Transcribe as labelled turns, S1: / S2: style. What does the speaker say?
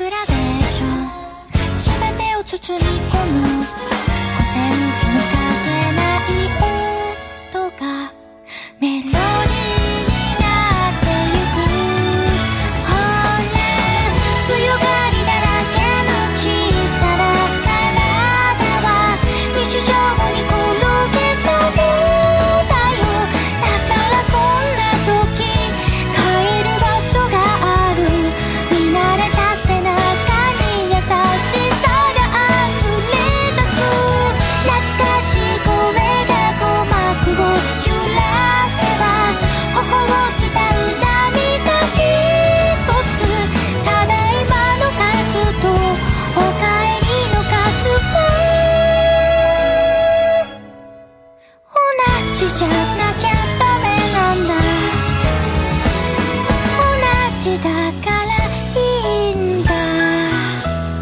S1: グラデーション。全てを包み込む。しちゃったけ